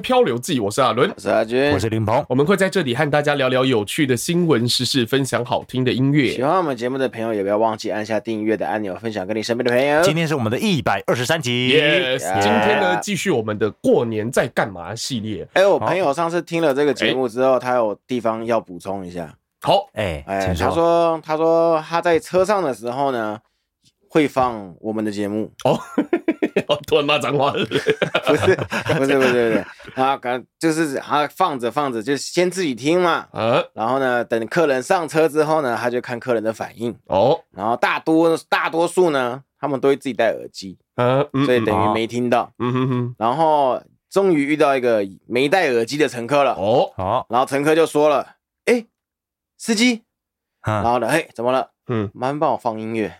漂流记，我是阿伦，我是阿军，我是林鹏。我们会在这里和大家聊聊有趣的新闻时事，分享好听的音乐。喜欢我们节目的朋友，也不要忘记按下订阅的按钮，分享给你身边的朋友。今天是我们的一百二十三集，Yes，Yeah 今天呢继续我们的过年在干嘛系列。哎，我朋友上次听了这个节目之后，他有地方要补充一下。好，哎哎，他说他说他在车上的时候呢，会放我们的节目哦。突然骂脏话，不是不是不是不是，他刚就是他放着放着就先自己听嘛，啊，然后呢，等客人上车之后呢，他就看客人的反应。哦，然后大多大多数呢，他们都会自己戴耳机，嗯，所以等于没听到，嗯哼哼，然后终于遇到一个没戴耳机的乘客了，哦，好，然后乘客就说了，哎，司机，然后呢，嘿，怎么了？嗯，麻烦帮我放音乐。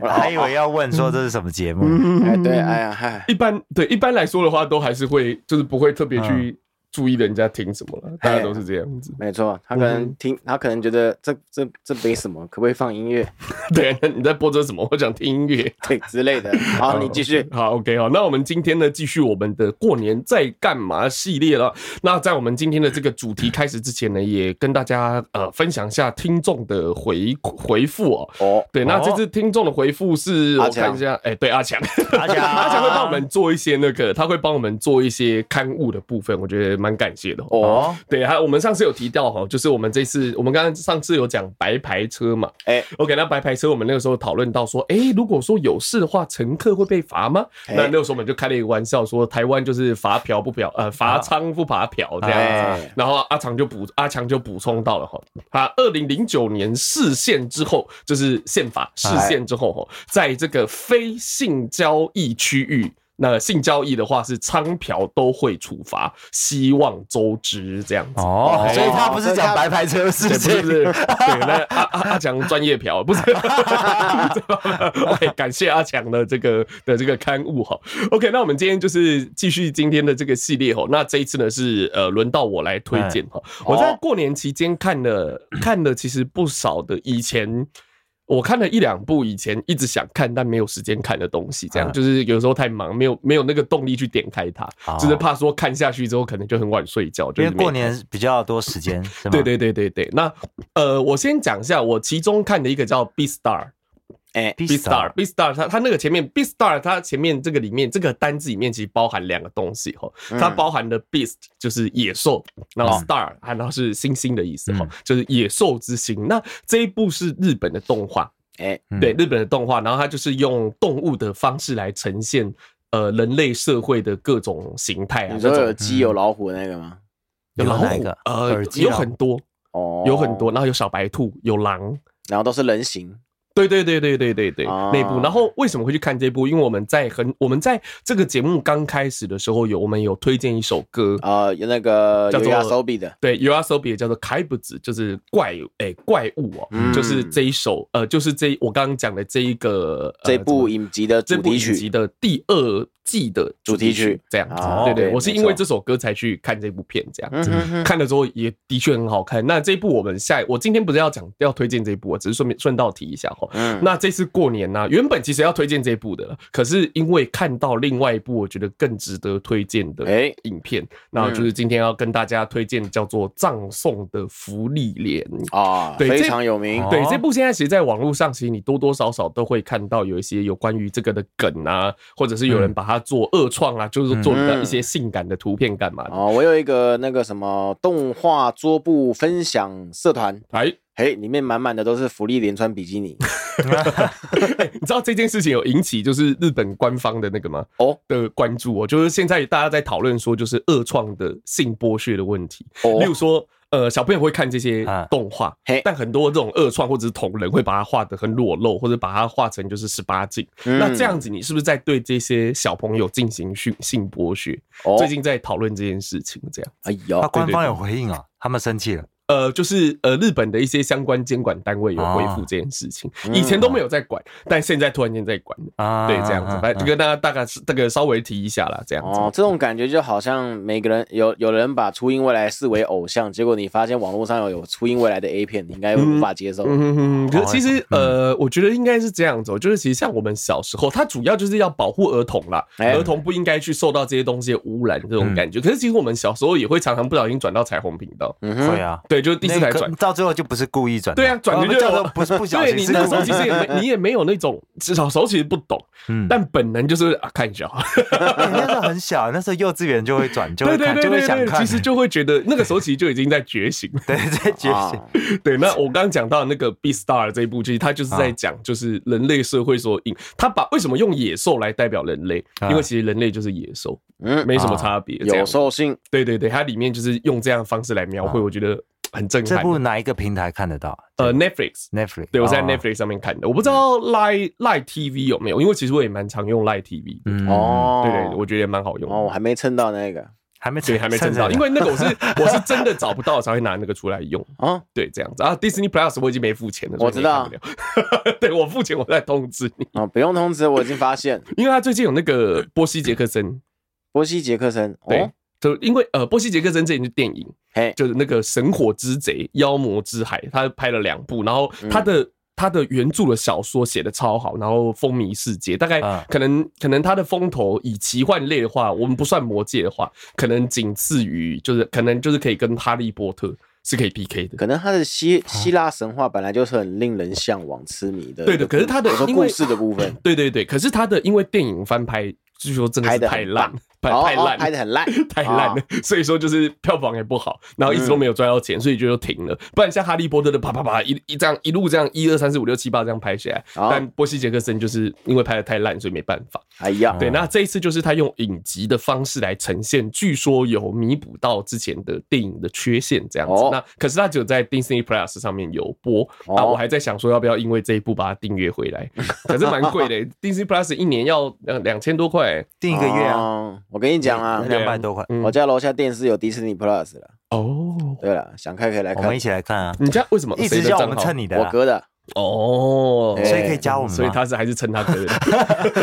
我 还以为要问说这是什么节目？哎，对，哎呀，嗨，一般对一般来说的话，都还是会就是不会特别去。注意人家听什么了，大家都是这样子。没错，他可能听，嗯、他可能觉得这这这没什么，可不可以放音乐？对，你在播着什么？我想听音乐，对之类的。好，你继续。好，OK，好，那我们今天呢，继续我们的过年在干嘛系列了。那在我们今天的这个主题开始之前呢，也跟大家呃分享一下听众的回回复哦。哦，对，那这次听众的回复是我看一下，哎，对，阿强，阿强，阿强会帮我们做一些那个，他会帮我们做一些刊物的部分，我觉得蛮感谢的哦。对，还有我们上次有提到哈，就是我们这次我们刚刚上次有讲白牌车嘛，哎，OK，那白牌车我们那个时候讨论到说，哎，如果说有事的话，乘客会被罚吗？那那个时候我们就开了一个玩笑，说台湾就是罚嫖不嫖，呃，罚娼不罚嫖这样子。然后阿强就补阿强就补充到了哈，他二零零九年释宪之后，就是宪法释宪之后哈，在这个非性交易区域。那性交易的话是娼嫖都会处罚，希望周知这样子哦，所以他不是讲白牌车是不是？不是？对，那阿阿阿强专业嫖不是？OK，感谢阿强的这个的这个刊物哈。OK，那我们今天就是继续今天的这个系列哈。那这一次呢是呃轮到我来推荐哈。我在过年期间看了看了其实不少的以前。我看了一两部以前一直想看但没有时间看的东西，这样就是有时候太忙，没有没有那个动力去点开它，就是怕说看下去之后可能就很晚睡觉。因为过年比较多时间，对对对对对。那呃，我先讲一下，我其中看的一个叫《Beat Star》。哎，Beastar，Beastar，它它那个前面 Beastar，它前面这个里面这个单字里面其实包含两个东西哈，它包含的 Beast 就是野兽，然后 Star 然后是星星的意思哈，就是野兽之星。那这一部是日本的动画，哎，对，日本的动画，然后它就是用动物的方式来呈现呃人类社会的各种形态啊。你说有鸡有老虎那个吗？有老虎，呃，有很多哦，有很多，然后有小白兔，有狼，然后都是人形。对对对对对对对，那部。然后为什么会去看这部？因为我们在很我们在这个节目刚开始的时候有我们有推荐一首歌啊，有那个叫做对 YOASOBI 叫做开不子，就是怪哎怪物哦，就是这一首呃，就是这我刚刚讲的这一个这部影集的这部影集的第二季的主题曲这样子。对对，我是因为这首歌才去看这部片这样子，看了之后也的确很好看。那这一部我们下我今天不是要讲要推荐这一部，我只是顺便顺道提一下哈。嗯，那这次过年呢、啊，原本其实要推荐这一部的，可是因为看到另外一部我觉得更值得推荐的影片，那就是今天要跟大家推荐叫做《葬送的福利莲》啊，对，非常有名。对，这部现在其实在网络上，其实你多多少少都会看到有一些有关于这个的梗啊，或者是有人把它做二创啊，就是做一些性感的图片干嘛的。哦，我有一个那个什么动画桌布分享社团，哎。嘿，里面满满的都是福利连穿比基尼。欸、你知道这件事情有引起就是日本官方的那个吗？哦，的关注哦，就是现在大家在讨论说，就是二创的性剥削的问题。哦，例如说，呃，小朋友会看这些动画，嘿，但很多这种恶创或者是同人会把它画得很裸露，或者把它画成就是十八禁。嗯、那这样子，你是不是在对这些小朋友进行性性剥削？哦，最近在讨论这件事情，这样。哎呦，那官方有回应啊，他们生气了。呃，就是呃，日本的一些相关监管单位有恢复这件事情，以前都没有在管，但现在突然间在管啊。对，这样子，反正就跟大家大概是这个稍微提一下啦，这样子。哦，这种感觉就好像每个人有有人把初音未来视为偶像，结果你发现网络上有有初音未来的 A 片，你应该无法接受。嗯嗯嗯。可是其实呃，我觉得应该是这样子，就是其实像我们小时候，它主要就是要保护儿童啦，儿童不应该去受到这些东西的污染这种感觉。可是其实我们小时候也会常常不小心转到彩虹频道。嗯，会啊，对，就是第四台转。到最后就不是故意转，对啊，转的就不是不小心。对，你那时候其实也没，你也没有那种小时候其实不懂，嗯，但本能就是啊，看一下。那时候很小，那时候幼稚园就会转，就会看，就会想看。其实就会觉得那个时候其实就已经在觉醒，对，在觉醒。对，那我刚刚讲到那个《Beastars》这一部，其实它就是在讲，就是人类社会所引，他把为什么用野兽来代表人类？因为其实人类就是野兽，嗯，没什么差别，有兽性。对对对，它里面就是用这样的方式来描绘，我觉得。很震撼。这部哪一个平台看得到？呃，Netflix，Netflix。对，我在 Netflix 上面看的。我不知道 Lite Lite TV 有没有，因为其实我也蛮常用 Lite TV 的。哦，对对，我觉得也蛮好用。哦，我还没蹭到那个，还没对，还没蹭到，因为那个我是 我是真的找不到才会拿那个出来用。啊，对，这样子啊，Disney Plus 我已经没付钱了，我知道。对，我付钱，我再通知你。啊，不用通知，我已经发现，因为他最近有那个波西杰克森，波西杰克森，对。就因为呃，波西杰克森这一部电影，嘿，就是那个神火之贼、妖魔之海，他拍了两部，然后他的、嗯、他的原著的小说写的超好，然后风靡世界。大概可能、嗯、可能他的风头以奇幻类的话，我们不算魔界的话，可能仅次于就是可能就是可以跟哈利波特是可以 PK 的。可能他的希希腊神话本来就是很令人向往、痴迷的。对的，可是他的故事的部分，对对对，可是他的因为电影翻拍，据说真的是太烂。拍太烂，拍的很烂，太烂了，所以说就是票房也不好，然后一直都没有赚到钱，所以就停了。不然像哈利波特的啪啪啪一一这样一路这样一二三四五六七八这样拍下来，但波西杰克森就是因为拍的太烂，所以没办法。哎呀，对，那这一次就是他用影集的方式来呈现，据说有弥补到之前的电影的缺陷这样子。那可是他只有在 Disney Plus 上面有播，啊，我还在想说要不要因为这一部把它订阅回来，可是蛮贵的，Disney Plus 一年要两两千多块，订一个月啊。我跟你讲啊。两百多块，我家楼下电视有迪士尼 Plus 了。哦，对了，想看可以来看，我们一起来看啊。你家为什么一直叫我们蹭你的？我哥的。哦，所以可以加我们，所以他是还是蹭他哥的。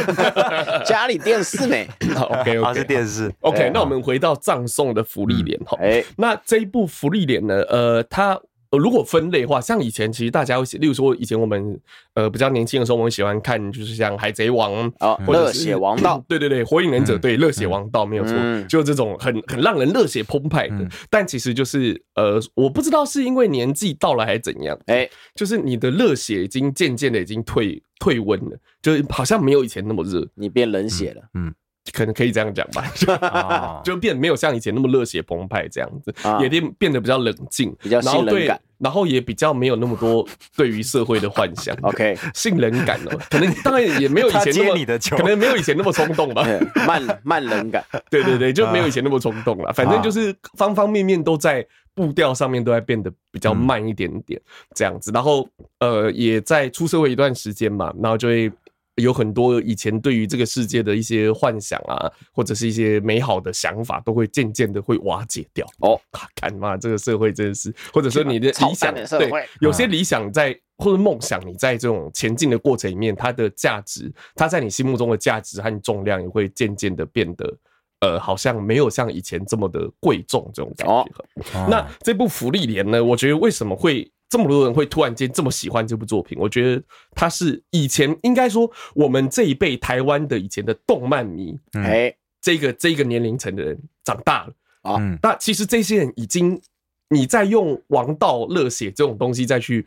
家里电视呢？OK OK，是电视。OK，那我们回到葬送的福利脸哈。哎，那这一部福利脸呢？呃，它。如果分类的话，像以前其实大家会写，例如说以前我们呃比较年轻的时候，我们喜欢看就是像海贼王啊，热血王道，对对对，火影忍者对热血王道没有错，就这种很很让人热血澎湃的。但其实就是呃，我不知道是因为年纪到了还是怎样，哎，就是你的热血已经渐渐的已经退退温了，就是好像没有以前那么热，你变冷血了，嗯。可能可以这样讲吧，就变没有像以前那么热血澎湃这样子，也变变得比较冷静，比较性冷感，然后也比较没有那么多对于社会的幻想。OK，性冷感哦，可能当然也没有以前那么，可能没有以前那么冲动吧，慢慢冷感，对对对，就没有以前那么冲动了。反正就是方方面面都在步调上面都在变得比较慢一点点这样子，然后呃也在出社会一段时间嘛，然后就会。有很多以前对于这个世界的一些幻想啊，或者是一些美好的想法，都会渐渐的会瓦解掉。哦，看嘛，这个社会真的是，或者说你的理想，对，有些理想在或者梦想，你在这种前进的过程里面，它的价值，它在你心目中的价值和重量，也会渐渐的变得，呃，好像没有像以前这么的贵重这种感觉。那这部福利莲呢？我觉得为什么会？这么多人会突然间这么喜欢这部作品，我觉得他是以前应该说我们这一辈台湾的以前的动漫迷，哎，这个这个年龄层的人长大了啊。那其实这些人已经你在用王道热血这种东西再去。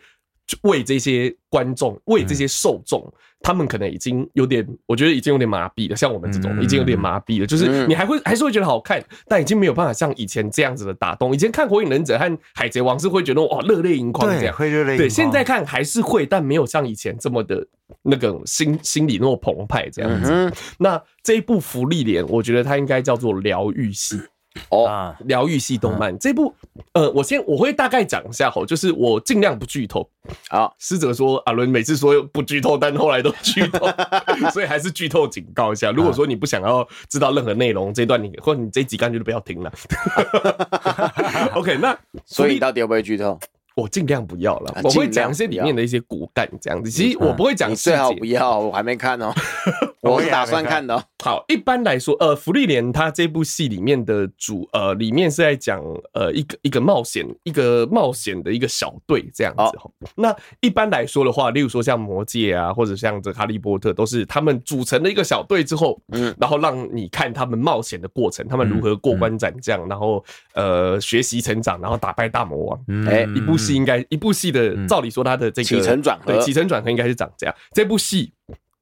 为这些观众，为这些受众，他们可能已经有点，我觉得已经有点麻痹了。像我们这种，已经有点麻痹了。就是你还会还是会觉得好看，但已经没有办法像以前这样子的打动。以前看《火影忍者》和《海贼王》是会觉得哇，热泪盈眶这样，会热泪。对，现在看还是会，但没有像以前这么的那个心心里那么澎湃这样子。那这一部《福利莲》，我觉得它应该叫做疗愈系。哦，疗愈系动漫这部，呃，我先我会大概讲一下吼，就是我尽量不剧透。啊，师哲说阿伦每次说不剧透，但后来都剧透，所以还是剧透警告一下。如果说你不想要知道任何内容，这段你或者你这集干脆就不要听了。OK，那所以到底会不会剧透？我尽量不要了，我会讲一些里面的一些骨干这样子。其实我不会讲，你最好不要，我还没看哦。我是打算看的。好，一般来说，呃，福利莲他这部戏里面的主，呃，里面是在讲，呃，一个一个冒险，一个冒险的一个小队这样子。哦、那一般来说的话，例如说像魔戒啊，或者像这哈利波特，都是他们组成了一个小队之后，嗯，然后让你看他们冒险的过程，他们如何过关斩将，然后呃学习成长，然后打败大魔王。哎、嗯，一部戏应该一部戏的，照理说它的这个起承转合，对，起承转合应该是长这样。这部戏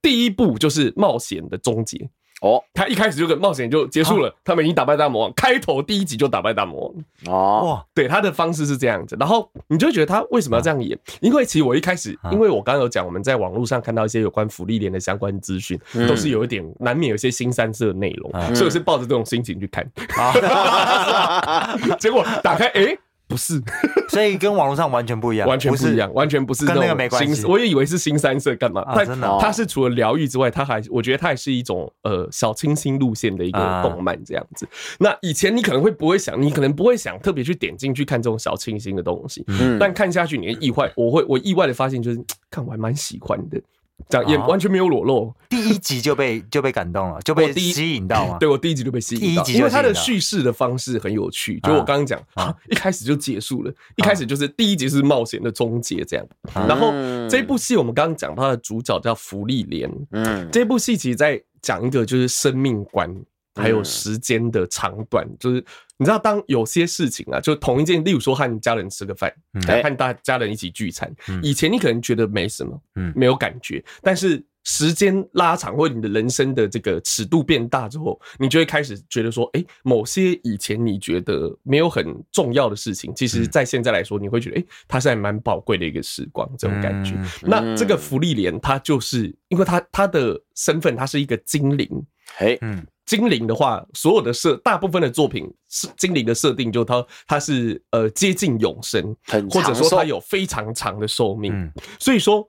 第一步就是冒险的终结。哦，他一开始就跟冒险就结束了，他们已经打败大魔王，开头第一集就打败大魔王。哦，对，他的方式是这样子，然后你就觉得他为什么要这样演？因为其实我一开始，因为我刚刚有讲，我们在网络上看到一些有关福利连的相关资讯，都是有一点难免有些新三色的内容，所以我是抱着这种心情去看，结果打开哎。不是，所以跟网络上完全不一样，完全不一样，完全不是跟那个没关系。我也以为是新三色干嘛？它是除了疗愈之外，它还我觉得它也是一种呃小清新路线的一个动漫这样子。那以前你可能会不会想，你可能不会想特别去点进去看这种小清新的东西，嗯但看下去你的意外，我会我意外的发现就是看我还蛮喜欢的。这样也完全没有裸露，第一集就被 就被感动了，就被吸引到嘛。对，我第一集就被吸引到，因为它的叙事的方式很有趣。就我刚刚讲啊，一开始就结束了，一开始就是第一集是冒险的终结这样。然后这部戏我们刚刚讲它的主角叫芙莉莲，嗯，这部戏其实在讲一个就是生命观。还有时间的长短，就是你知道，当有些事情啊，就同一件，例如说和家人吃个饭，和大家人一起聚餐，以前你可能觉得没什么，嗯，没有感觉，但是时间拉长，或者你的人生的这个尺度变大之后，你就会开始觉得说，哎，某些以前你觉得没有很重要的事情，其实在现在来说，你会觉得，哎，它是还蛮宝贵的一个时光，这种感觉。那这个福利莲，它就是因为它它的身份，它是一个精灵，哎，嗯。精灵的话，所有的设大部分的作品是精灵的设定，就它它是呃接近永生，或者说它有非常长的寿命。所以说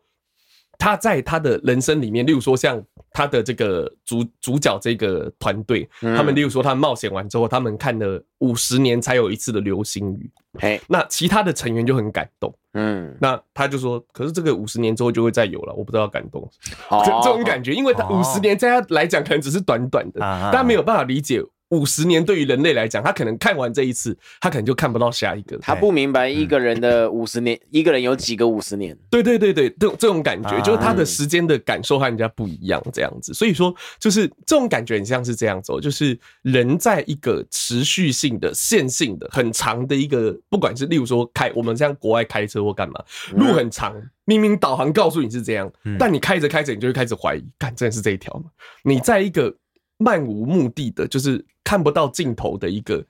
他在他的人生里面，例如说像他的这个主主角这个团队，他们例如说他冒险完之后，他们看了五十年才有一次的流星雨，嘿，那其他的成员就很感动。嗯，那他就说，可是这个五十年之后就会再有了，我不知道感动，这这种感觉，因为他五十年在他来讲可能只是短短的，大家没有办法理解。五十年对于人类来讲，他可能看完这一次，他可能就看不到下一个。他不明白一个人的五十年，一个人有几个五十年？对对对对，这这种感觉就是他的时间的感受和人家不一样，这样子。所以说，就是这种感觉很像是这样子，就是人在一个持续性的、线性的、很长的一个，不管是例如说开我们像国外开车或干嘛，路很长，明明导航告诉你是这样，但你开着开着，你就会开始怀疑，干，真的是这一条吗？你在一个。漫无目的的，就是看不到尽头的一个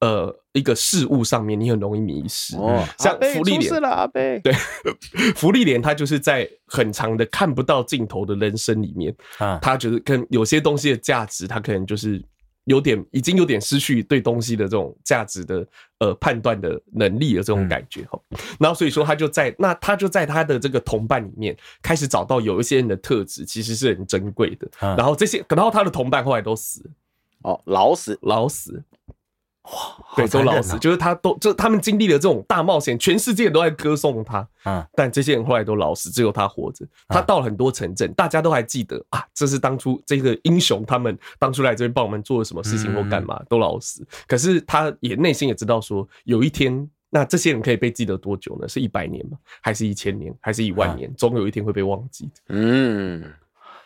呃一个事物上面，你很容易迷失。哦，像福利脸了，阿贝，对，福利莲他就是在很长的看不到尽头的人生里面啊，他觉得跟有些东西的价值，他可能就是。有点已经有点失去对东西的这种价值的呃判断的能力的这种感觉哈，然后所以说他就在那他就在他的这个同伴里面开始找到有一些人的特质其实是很珍贵的，然后这些然后他的同伴后来都死，哦，老死。老死。哇，对，都老死，就是他都就他们经历了这种大冒险，全世界都在歌颂他，嗯，但这些人后来都老死，只有他活着。他到了很多城镇，大家都还记得啊，这是当初这个英雄他们当初来这边帮我们做了什么事情或干嘛，都老死。可是他也内心也知道说，有一天，那这些人可以被记得多久呢？是一百年吗？还是一千年？还是一万年？总有一天会被忘记的。嗯。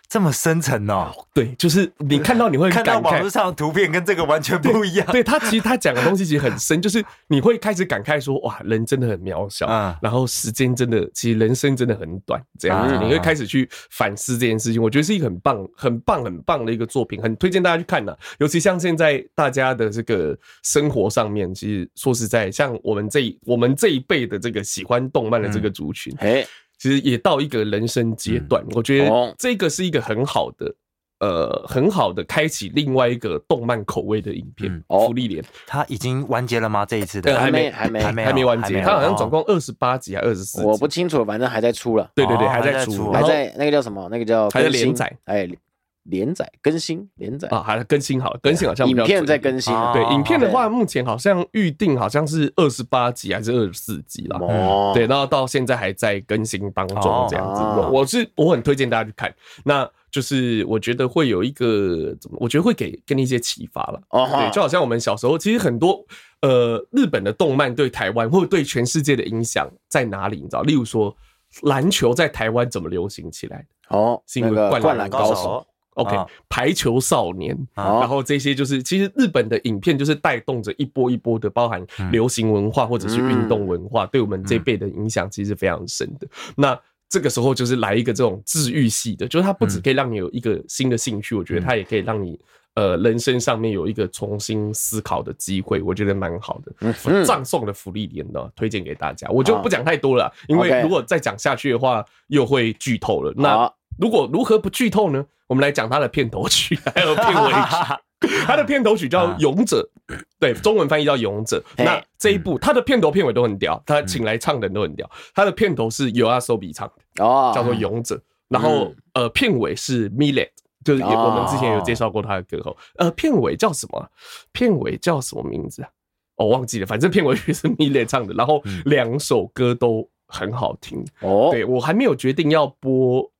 这么深沉哦，对，就是你看到你会 看到网络上的图片跟这个完全不一样。对，对他其实他讲的东西其实很深，就是你会开始感慨说，哇，人真的很渺小，然后时间真的，其实人生真的很短，这样子，你会开始去反思这件事情。我觉得是一个很棒、很棒、很棒的一个作品，很推荐大家去看的。尤其像现在大家的这个生活上面，其实说实在，像我们这一我们这一辈的这个喜欢动漫的这个族群，哎。其实也到一个人生阶段，我觉得这个是一个很好的呃很好的开启另外一个动漫口味的影片。嗯、芙莉莲，它已经完结了吗？这一次的？还没还没还没。还没。完结，它好像总共二十八集还二十四集，我不清楚，反正还在出了。对对对，还在出，还在那个叫什么？那个叫还在连载，哎。连载更新，连载啊，还是更新好了，更新好像影片在更新。对，影片的话，目前好像预定好像是二十八集还是二十四集了。哦，对，然后到现在还在更新当中，这样子。我是我很推荐大家去看，那就是我觉得会有一个怎么？我觉得会给给你一些启发了。哦，对，就好像我们小时候，其实很多呃日本的动漫对台湾或者对全世界的影响在哪里？你知道，例如说篮球在台湾怎么流行起来的？哦，是因为灌篮高手。OK，排球少年，然后这些就是其实日本的影片就是带动着一波一波的，包含流行文化或者是运动文化，对我们这辈的影响其实是非常深的。那这个时候就是来一个这种治愈系的，就是它不只可以让你有一个新的兴趣，我觉得它也可以让你呃人生上面有一个重新思考的机会，我觉得蛮好的。葬送的福利点呢，推荐给大家，我就不讲太多了，因为如果再讲下去的话又会剧透了。那如果如何不剧透呢？我们来讲它的片头曲，还有片尾曲。它的片头曲叫《勇者》，对，中文翻译叫《勇者》。那这一部它的片头片尾都很屌，他请来唱的人都很屌。它的片头是 YOASOBI 唱的，哦，叫做《勇者》。然后呃，片尾是 Millet，就是我们之前有介绍过他的歌后。呃，片尾叫什么？片尾叫什么名字啊？我忘记了，反正片尾曲是 Milet 唱的。然后两首歌都很好听。哦，对，我还没有决定要播。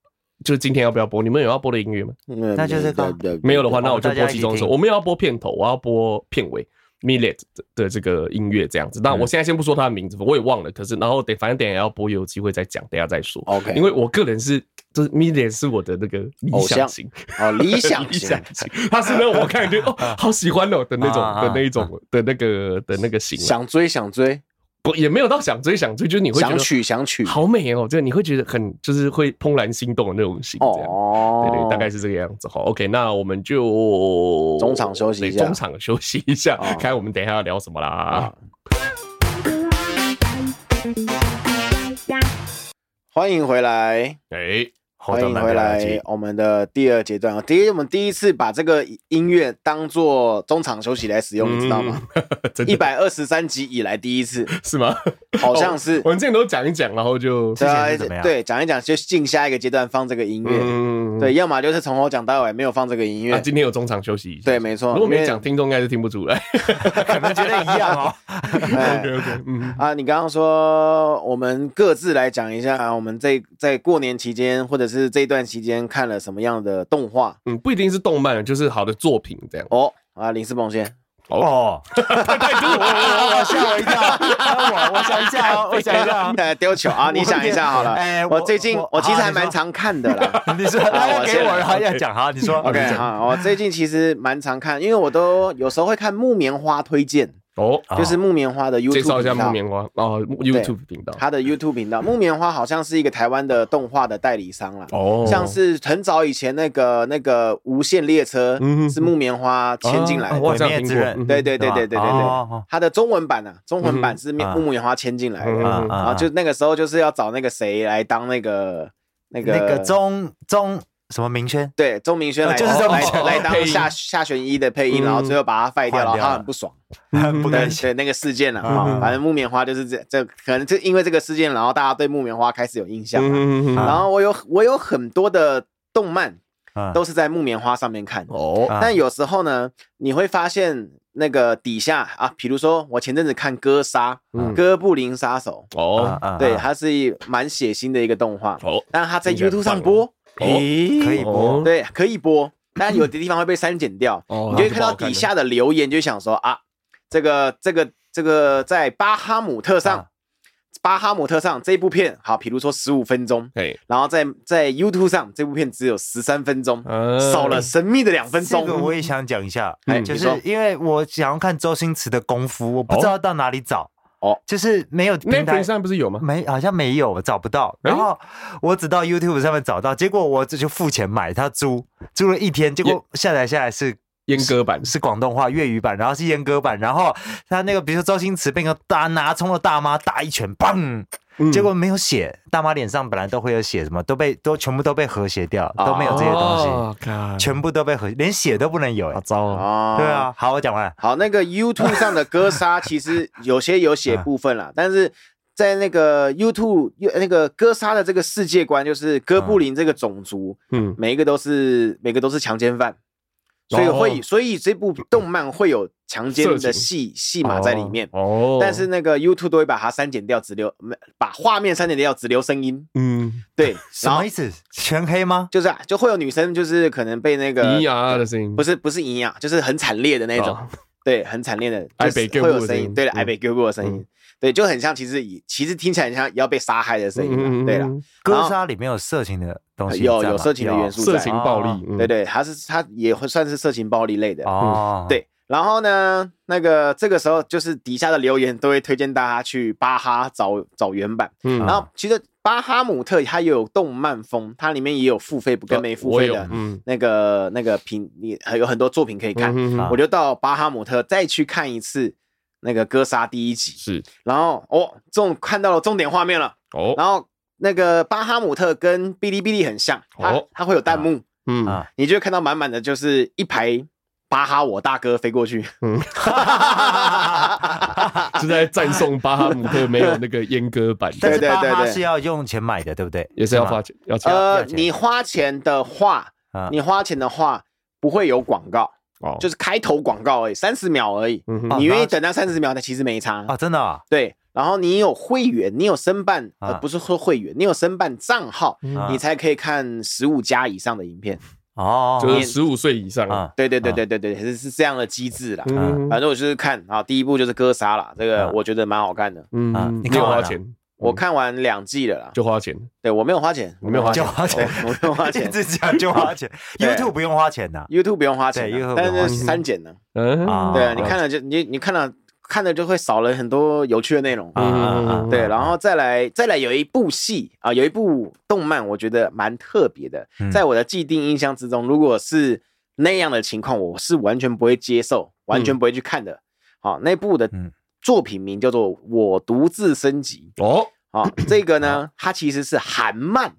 就是今天要不要播？你们有要播的音乐吗？那就是没有的话，那我就播其中一首。我们要播片头，我要播片尾。Millet 的这个音乐这样子。那我现在先不说他的名字，我也忘了。可是然后等，反正等下要播，有机会再讲，等下再说。OK，因为我个人是，就是 Milet 是我的那个理想型哦，理想理想型。他是那种我看觉哦，好喜欢哦的那种的那一种的那个的那个型，想追想追。不，也没有到想追想追，就是你会想娶想娶，好美哦，就你会觉得很就是会怦然心动的那种心，这样，哦，对对，大概是这个样子哈。OK，那我们就中场休息一下，中场休息一下，看我们等一下要聊什么啦。欢迎回来，哎。欢迎回来，我们的第二阶段啊，第一，我们第一次把这个音乐当做中场休息来使用，你知道吗？一百二十三集以来第一次，是吗？好像是。我们之前都讲一讲，然后就对对，讲一讲就进下一个阶段放这个音乐，嗯对，要么就是从头讲到尾没有放这个音乐。今天有中场休息一下，对，没错。如果没讲，听众应该是听不出来，可能觉得一样哦。OK OK，嗯啊，你刚刚说我们各自来讲一下，我们在在过年期间或者是。是这一段期间看了什么样的动画？嗯，不一定是动漫，就是好的作品这样。哦啊，林思鹏先。哦，太多了，我吓我一跳。我我想一下，我想一下，丢球啊！你想一下好了。哎，我最近我其实还蛮常看的啦。你说，我给我还要讲哈？你说，OK 哈，我最近其实蛮常看，因为我都有时候会看木棉花推荐。哦，就是木棉花的 YouTube 介绍一下木棉花。哦，YouTube 频道，他的 YouTube 频道，木棉花好像是一个台湾的动画的代理商啦。哦，像是很早以前那个那个无限列车是木棉花签进来的，我好像听过。对对对对对对对，他的中文版呢，中文版是木木棉花签进来的，然后就那个时候就是要找那个谁来当那个那个那个中中。什么明轩？对，钟明轩来就是来来当下下弦一的配音，然后最后把他废掉，然后他很不爽，不敢对那个事件了啊。反正木棉花就是这这，可能就因为这个事件，然后大家对木棉花开始有印象。然后我有我有很多的动漫都是在木棉花上面看哦，但有时候呢，你会发现那个底下啊，比如说我前阵子看哥杀哥布林杀手哦，对，它是蛮血腥的一个动画。哦，但是它在 YouTube 上播。诶，可以播，对，可以播，但有的地方会被删减掉。你就会看到底下的留言，就想说啊，这个这个这个在巴哈姆特上，巴哈姆特上这部片，好，比如说十五分钟，然后在在 YouTube 上这部片只有十三分钟，少了神秘的两分钟。这个我也想讲一下，就是因为我想要看周星驰的功夫，我不知道到哪里找。哦，就是没有平台上不是有吗？没，好像没有，我找不到。然后我只到 YouTube 上面找到，结果我这就付钱买他租，租了一天，结果下载下来是阉割版，是广东话粤语版，然后是阉割版。然后他那个，比如说周星驰被个大拿葱的大妈打一拳，砰，结果没有血，大妈脸上本来都会有血，什么都被都全部都被和谐掉，都没有这些东西，全部都被和，连血都不能有，好糟。啊！对啊，好，我讲完。好，那个 YouTube 上的哥杀 其实有些有写部分啦，但是在那个 YouTube 那个哥杀的这个世界观，就是哥布林这个种族，嗯，每一个都是每个都是强奸犯。所以会，所以这部动漫会有强奸的戏戏码在里面。哦，但是那个 YouTube 都会把它删减掉，只留把画面删减掉，只留声音。嗯，对。什么意思？全黑吗？就是啊，就会有女生，就是可能被那个咿呀的声音，不是不是咿呀，就是很惨烈的那种。对，很惨烈的，就是会有声音。对了，爱被 Q 过的声音。对，就很像，其实以其实听起来很像要被杀害的声音。对了，哥杀里面有色情的东西，有有色情的元素，色情暴力。对对，它是它也会算是色情暴力类的。哦，对。然后呢，那个这个时候就是底下的留言都会推荐大家去巴哈找找原版。嗯。然后其实巴哈姆特它也有动漫风，它里面也有付费不跟没付费的，嗯，那个那个品，你还有很多作品可以看。我就到巴哈姆特再去看一次。那个哥杀第一集是，然后哦，重看到了重点画面了哦，然后那个巴哈姆特跟哔哩哔哩很像，它它会有弹幕，嗯，你就会看到满满的就是一排巴哈我大哥飞过去，嗯，是在赞颂巴哈姆特没有那个阉割版，对对对，是要用钱买的，对不对？也是要花钱，要钱。呃，你花钱的话，你花钱的话不会有广告。哦，就是开头广告而已，三十秒而已。嗯哼，你愿意等到三十秒，那其实没差啊，真的啊。对，然后你有会员，你有申办，呃，不是说会员，你有申办账号，你才可以看十五加以上的影片。哦，就是十五岁以上啊。对对对对对对，是是这样的机制啦。嗯，反正我就是看啊，第一部就是哥杀了，这个我觉得蛮好看的。嗯，你看多少钱？我看完两季了啦，就花钱。对，我没有花钱，我没有花钱，就花钱，我没有花钱，自己讲就花钱。YouTube 不用花钱的，YouTube 不用花钱，但是删减呢。嗯，对啊，你看了就你你看了看了就会少了很多有趣的内容。嗯，对，然后再来再来有一部戏啊，有一部动漫，我觉得蛮特别的，在我的既定印象之中，如果是那样的情况，我是完全不会接受，完全不会去看的。好，那部的。作品名叫做《我独自升级》哦，好，这个呢，它其实是韩漫，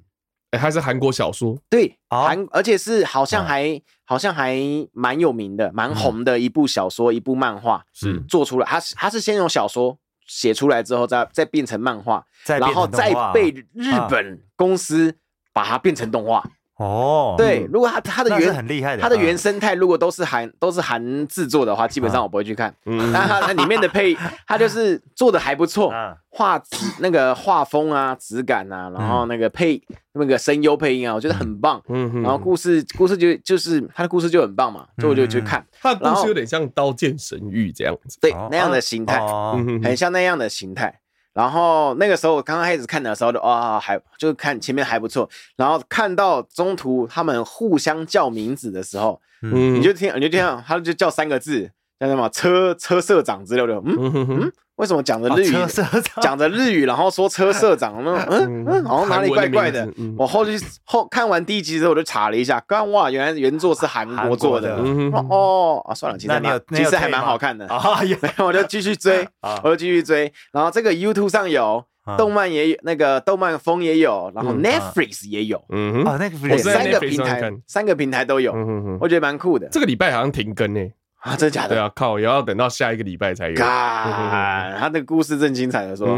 哎，它是韩国小说，对，韩，而且是好像还好像还蛮有名的，蛮红的一部小说，一部漫画是。做出来，它是它是先用小说写出来之后，再再变成漫画，然后再被日本公司把它变成动画。哦，对，如果它它的原很厉害的，它的原生态如果都是韩都是韩制作的话，基本上我不会去看。嗯，但它它里面的配，它就是做的还不错，画质那个画风啊，质感啊，然后那个配那个声优配音啊，我觉得很棒。嗯，然后故事故事就就是它的故事就很棒嘛，所以我就去看。它的故事有点像《刀剑神域》这样子，对，那样的形态，很像那样的形态。然后那个时候我刚刚开始看的时候就啊还就看前面还不错，然后看到中途他们互相叫名字的时候，嗯，你就听你就听到他就叫三个字叫什么车车社长之类的，嗯嗯。为什么讲的日语？讲的日语，然后说车社长，嗯嗯，好像哪里怪怪的。我后去后看完第一集之后，我就查了一下，刚哇，原来原作是韩国做的。哦啊，算了，其实其实还蛮好看的。啊 有，我就继续追，我就继续追。然后这个 YouTube 上有动漫，也有那个动漫风也有，然后 Netflix 也有。嗯哼，我三个平台，三个平台都有。我觉得蛮酷的。这个礼拜好像停更诶。啊，真的假的？对啊，靠，也要等到下一个礼拜才有。啊，他的故事正精彩的说，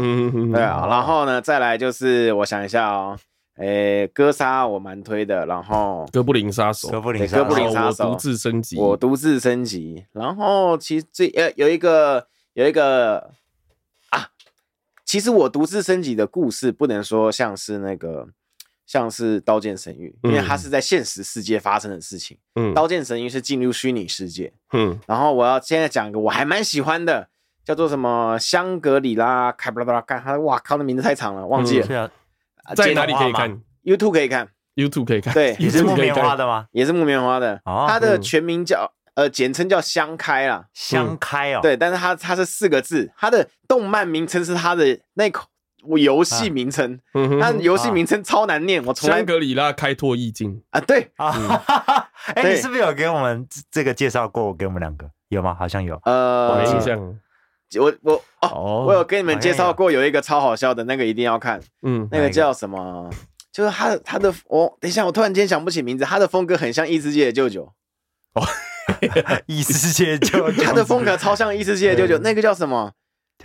对啊。然后呢，再来就是我想一下哦，诶，哥杀我蛮推的，然后哥布林杀手，哥布林哥布林杀手，我独自升级，我独自升级。然后其实这呃有一个有一个啊，其实我独自升级的故事不能说像是那个。像是《刀剑神域》，因为它是在现实世界发生的事情。嗯，《刀剑神域》是进入虚拟世界。嗯，然后我要现在讲一个我还蛮喜欢的，叫做什么香格里拉开布拉布拉干，他哇靠，那名字太长了，忘记了。在哪里可以看？YouTube 可以看，YouTube 可以看。对，也是木棉花的吗？也是木棉花的。它的全名叫呃，简称叫香开啦。香开哦。对，但是它它是四个字，它的动漫名称是它的那口。我游戏名称，它游戏名称超难念。我从香格里拉开拓意境啊，对啊，哎，你是不是有给我们这个介绍过？给我们两个有吗？好像有，呃，我没印象。我我哦，我有跟你们介绍过有一个超好笑的那个一定要看，嗯，那个叫什么？就是他他的我等一下，我突然间想不起名字，他的风格很像异世界的舅舅。哦，异世界舅舅，他的风格超像异世界的舅舅，那个叫什么？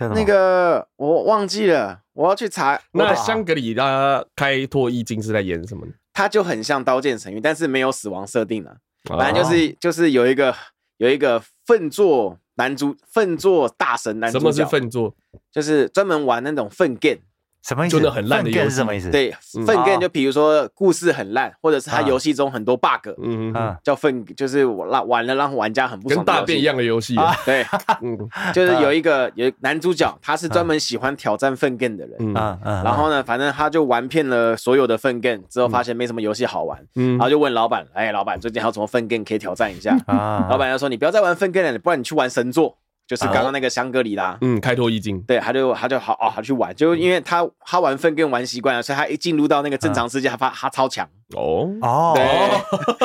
那个我忘记了，我要去查。那香格里拉开拓意境是在演什么呢？他就很像刀剑神域，但是没有死亡设定了。反正就是就是有一个有一个粪作男主，粪作大神男主角。什么是粪作？就是专门玩那种粪 game。什么意思？真的很烂的游戏是什么意思？对，粪 game 就比如说故事很烂，或者是他游戏中很多 bug，嗯嗯，叫粪，就是我让玩了让玩家很不爽。跟大便一样的游戏，对，嗯，就是有一个有男主角，他是专门喜欢挑战粪 game 的人，嗯。嗯，然后呢，反正他就玩遍了所有的粪 game 之后，发现没什么游戏好玩，嗯，然后就问老板，哎，老板最近还有什么粪 game 可以挑战一下？啊，老板就说你不要再玩粪 game 了，不然你去玩神作。就是刚刚那个香格里拉，嗯，开拓意境，对，他就他就好哦，他去玩，就因为他他玩粪跟玩习惯了，所以他一进入到那个正常世界，他发他超强。哦。哦，对。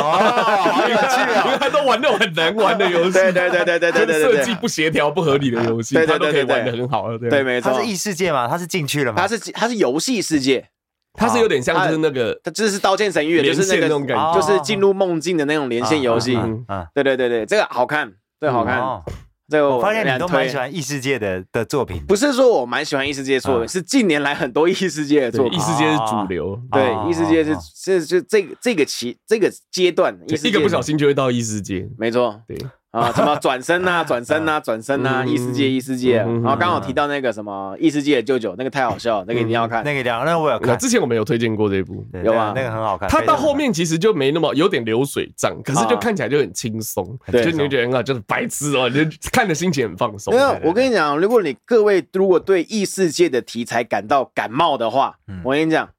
哦，好有趣啊，因为他都玩那种很难玩的游戏，对对对对对对对，设计不协调、不合理的游戏，他都可以玩的很好，对，对，没错，他是异世界嘛？他是进去了嘛？他是他是游戏世界，他是有点像就是那个，他就是刀剑神域，就是那种感觉，就是进入梦境的那种连线游戏，嗯，对对对对，这个好看，对，好看。我发现你都蛮喜欢异世界的的作品，不是说我蛮喜欢异世界作品，是近年来很多异世界的作品，异世界是主流，对，异世界是是就这个这个期这个阶段，一个不小心就会到异世界，没错，对。啊，什么转身 呐，转身呐，转身呐，异世界，异世界。然后刚好提到那个什么异世界的舅舅，那个太好笑了，那个一定要看。那个一定要，那我有看。之前我们有推荐过这一部，有啊，那个很好看。它到后面其实就没那么有点流水账，可是就看起来就很轻松，就你会觉得很好，就是白痴哦，就看的心情很放松。没有，我跟你讲，如果你各位如果对异世界的题材感到感冒的话，我跟你讲。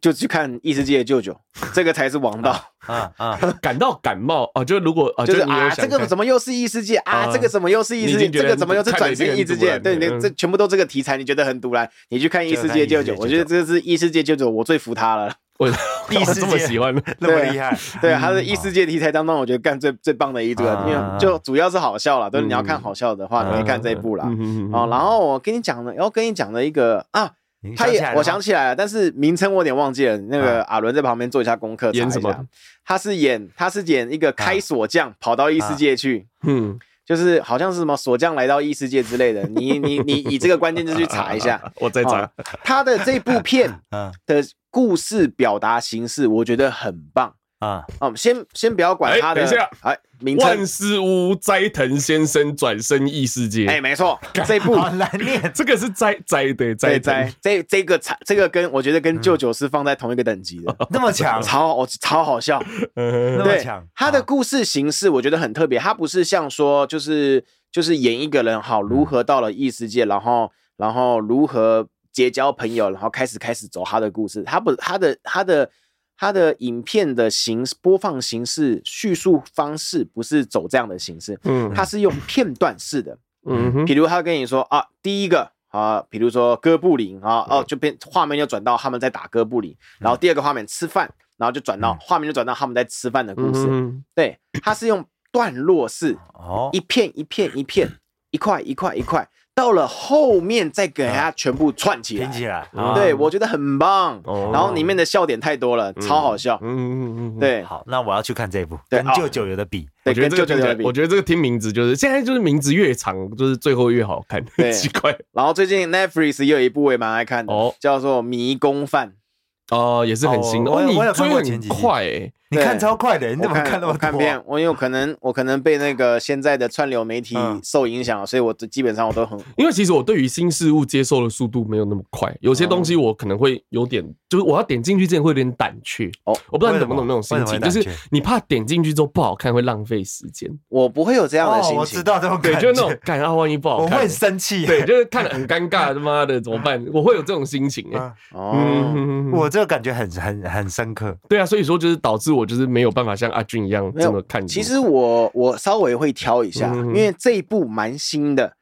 就去看异世界的舅舅，这个才是王道啊啊！感到感冒哦，就如果就是啊，这个怎么又是异世界啊？这个怎么又是异世界？这个怎么又是转生异世界？对，你这全部都这个题材，你觉得很独来？你去看异世界舅舅，我觉得这是异世界舅舅，我最服他了。我 异世界喜欢那么厉害，对，他是异世界题材当中，我觉得干最最棒的一个，因为就主要是好笑了。对你要看好笑的话，你可以看这一部了。哦，然后我跟你讲的，然后跟你讲的一个啊。他也，我想起来了，但是名称我有点忘记了。那个阿伦在旁边做一下功课，演什么？他是演，他是演一个开锁匠跑到异世界去，嗯，就是好像是什么锁匠来到异世界之类的。你你你以这个关键字去查一下，我在查。他的这部片 的故事表达形式，我觉得很棒。啊，我们先先不要管他的，等一下，哎，名万事屋斋藤先生转身异世界，哎，没错，这部。好难念，这个是斋斋对斋斋，这这个才这个跟我觉得跟舅舅是放在同一个等级的，那么强，超超好笑，那么强，他的故事形式我觉得很特别，他不是像说就是就是演一个人好如何到了异世界，然后然后如何结交朋友，然后开始开始走他的故事，他不他的他的。他的影片的形式播放形式、叙述方式不是走这样的形式，嗯，它是用片段式的，嗯哼，比如他跟你说啊，第一个啊，比如说哥布林啊，哦，就变画面就转到他们在打哥布林，然后第二个画面吃饭，然后就转到画面就转到他们在吃饭的故事，对，它是用段落式，哦，一片一片一片，一块一块一块。到了后面再给它全部串起来，拼起来，对，我觉得很棒。然后里面的笑点太多了，超好笑。嗯嗯嗯，对。好，那我要去看这一部，跟舅舅有的比。我觉得这个，我觉得这个听名字就是现在就是名字越长，就是最后越好看。很奇怪。然后最近 Netflix 也有一部我也蛮爱看的，叫做《迷宫饭》。哦，也是很新的。哦，你追很快诶。你看超快的，你怎么看那么多？我看片，我有可能我可能被那个现在的串流媒体受影响，所以我基本上我都很。因为其实我对于新事物接受的速度没有那么快，有些东西我可能会有点，就是我要点进去之前会有点胆怯。哦，我不知道你懂不懂那种心情，就是你怕点进去之后不好看会浪费时间。我不会有这样的心情，我知道这种感觉，就那种感觉，万一不好看，我会很生气。对，就是看得很尴尬，他妈的怎么办？我会有这种心情哎。哦，我这个感觉很很很深刻。对啊，所以说就是导致我就是没有办法。像阿俊一样这么看，其实我我稍微会挑一下，因为这一部蛮新的，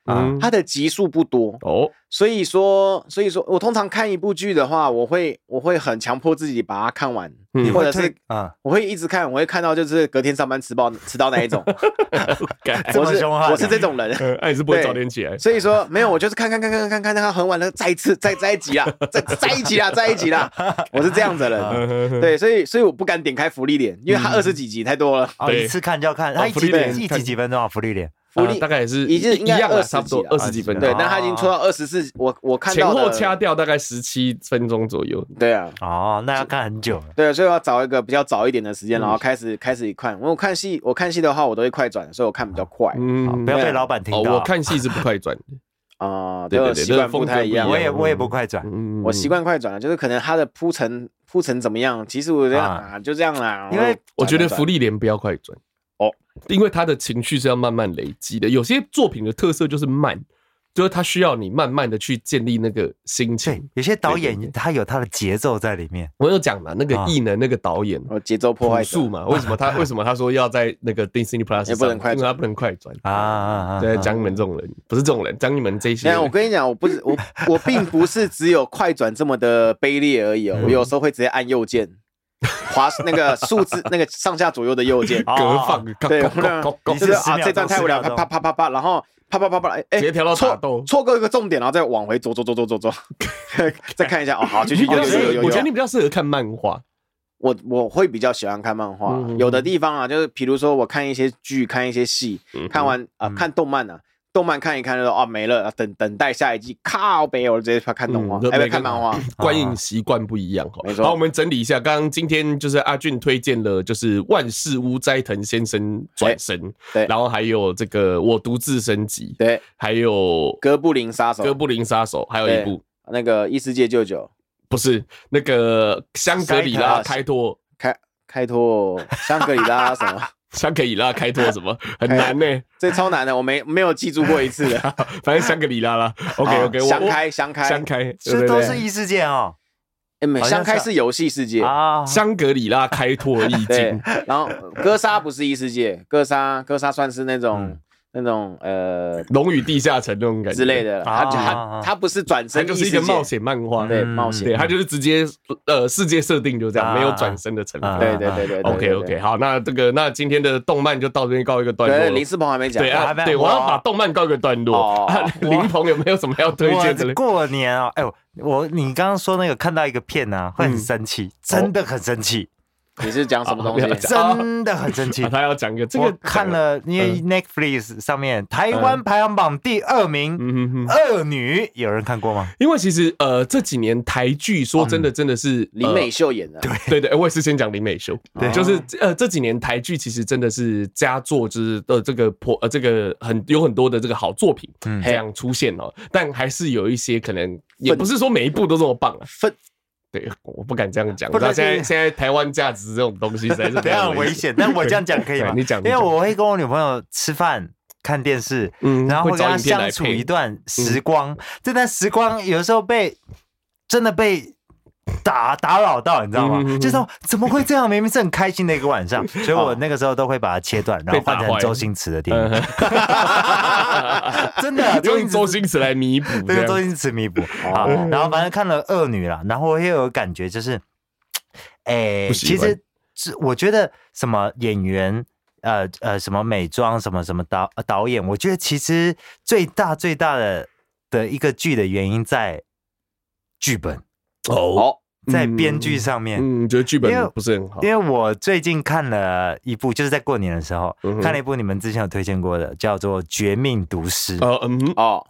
它的集数不多哦，所以说所以说我通常看一部剧的话，我会我会很强迫自己把它看完，或者是啊，我会一直看，我会看到就是隔天上班迟到迟到那一种。我是我是这种人，那你是不会早点起来。所以说没有，我就是看看看看看看看到很晚了，再一次再再一集啦，再再一集啦，再一集啦。我是这样子的人，对，所以所以我不敢点开福利脸，因为他二十几集太多了，一次看就要看。他一集一集几分钟啊？福利脸。福利大概也是已经应该二差不多二十几分钟，对，但他已经出到二十四，我我看到前后掐掉大概十七分钟左右。对啊，哦，那要看很久。对，所以要找一个比较早一点的时间，然后开始开始看。我看戏，我看戏的话，我都会快转，所以我看比较快。嗯，不要被老板听到。我看戏是不快转的 啊，对对对，习惯不太一样。我也我也不快转，我习惯快转了，就是可能它的铺陈铺陈怎么样，其实我这样啊，就这样啦。因为我觉得福利连不要快转。哦，因为他的情绪是要慢慢累积的，有些作品的特色就是慢，就是他需要你慢慢的去建立那个心情。有些导演他有他的节奏在里面。我有讲嘛，那个异能那个导演，节奏破坏术嘛，为什么他为什么他说要在那个 Disney Plus 也不能快转，因为他不能快转啊？对，讲你们这种人不是这种人，讲你们这些。我跟你讲，我不是我 我并不是只有快转这么的卑劣而已哦，我有时候会直接按右键。滑那个数字，那个上下左右的右键，隔放，对，就是啊，这段太无聊，啪啪啪啪啪，然后啪啪啪啪，哎，直接调到错错过一个重点，然后再往回走走走走走走，再看一下，哦，好，继续，有有有有。我觉得你比较适合看漫画，我我会比较喜欢看漫画，有的地方啊，就是比如说我看一些剧，看一些戏，看完啊，看动漫啊。动漫看一看就说啊没了，等等待下一季。靠北，我直接看动画，还没看漫画。观影习惯不一样。好，我们整理一下，刚刚今天就是阿俊推荐了，就是万事屋斋藤先生转生，对，然后还有这个我独自升级，对，还有哥布林杀手，哥布林杀手，还有一部。那个异世界舅舅，不是那个香格里拉开拓，开开拓香格里拉什么？香格里拉开拓什么很难呢？这超难的，我没没有记住过一次的。反正香格里拉啦，OK OK，香开香开香开，这都是异世界哦。哎，没，香开是游戏世界啊。香格里拉开拓意境，然后哥沙不是异世界，哥沙哥沙算是那种。那种呃，龙与地下城那种感觉。之类的，他他他不是转身，就是一个冒险漫画，对冒险，对，他就是直接呃世界设定就这样，没有转身的成分。对对对对，OK OK，好，那这个那今天的动漫就到这边告一个段落。林思鹏还没讲，对啊，对，我要把动漫告一个段落。林鹏有没有什么要推荐的？过年啊，哎呦，我你刚刚说那个看到一个片啊，会很生气，真的很生气。你是讲什么东西？真的很生气。他要讲一个，这个看了，因为 Netflix 上面台湾排行榜第二名，恶女，有人看过吗？因为其实呃这几年台剧说真的真的是林美秀演的，对。对对，我也是先讲林美秀，对，就是呃这几年台剧其实真的是佳作，就是呃这个破呃这个很有很多的这个好作品这样出现哦，但还是有一些可能也不是说每一部都这么棒啊。对，我不敢这样讲。不知道现在现在台湾价值这种东西实在是 非常危险。但我这样讲可以 吗？你讲，因为我会跟我女朋友吃饭、看电视，嗯，然后会跟她相处一段时光。这段时光有时候被真的被。打打扰到，你知道吗？就说怎么会这样？明明是很开心的一个晚上，所以我那个时候都会把它切断，然后换成周星驰的电影。真的 用周星驰来弥补，对，周星驰弥补。好，然后反正看了《恶女》了，然后我也有感觉，就是，哎，其实是我觉得什么演员，呃呃，什么美妆，什么什么导导演，我觉得其实最大最大的的一个剧的原因在剧本。哦，在编剧上面，嗯，觉得剧本不是很好。因为我最近看了一部，就是在过年的时候看了一部你们之前有推荐过的，叫做《绝命毒师》。哦，嗯，哦。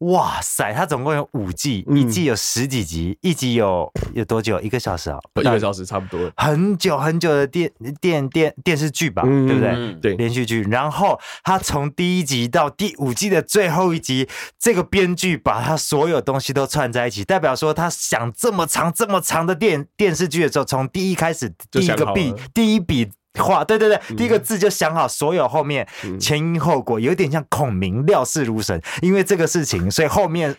哇塞，它总共有五季，一季有十几集，一集有有多久？一个小时啊？一个小时差不多。很久很久的电电电电视剧吧，对不对？对，连续剧。然后他从第一集到第五季的最后一集，这个编剧把他所有东西都串在一起，代表说他想这么长这么长的电电视剧的时候，从第一开始第一个笔第一笔。话对对对，第一个字就想好所有后面前因后果，有点像孔明料事如神，因为这个事情，所以后面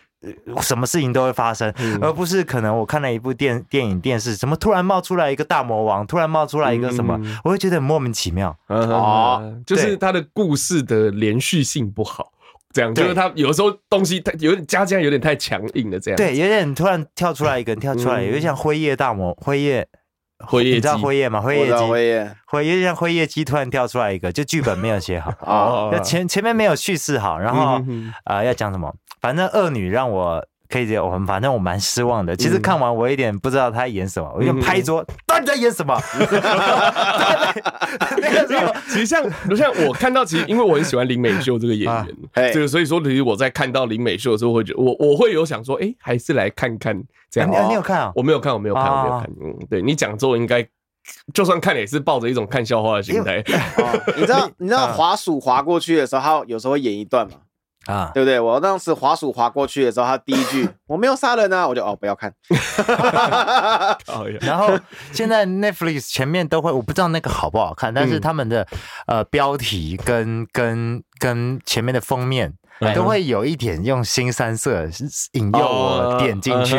什么事情都会发生，而不是可能我看了一部电电影电视，怎么突然冒出来一个大魔王，突然冒出来一个什么，我会觉得莫名其妙。哦，就是他的故事的连续性不好，这样就是他有时候东西他有点加加有点太强硬了，这样。对，有点突然跳出来一个人跳出来，有点像辉夜大魔辉夜。辉夜，你知道辉夜吗？辉夜姬，辉夜，辉夜像辉夜姬突然跳出来一个，就剧本没有写好啊，前前面没有叙事好，然后啊、呃、要讲什么？反正恶女让我。可以我们反正我蛮失望的。其实看完我有点不知道他演什么，嗯、我就拍桌，到底在演什么？那个时候，其实像像我看到，其实因为我很喜欢林美秀这个演员，这 个、啊、所以说，其实我在看到林美秀的时候，会觉得我我会有想说，哎、欸，还是来看看这样。你你有看啊？我没有看，我没有看，我没有看。嗯，对你讲之后，应该就算看也是抱着一种看笑话的心态。你知道你知道滑鼠滑过去的时候，他有时候会演一段吗？啊，对不对？我当时滑鼠滑过去的时候，他第一句“ 我没有杀人啊”，我就哦不要看。然后现在 Netflix 前面都会，我不知道那个好不好看，但是他们的呃标题跟跟跟前面的封面都会有一点用新三色引诱我点进去，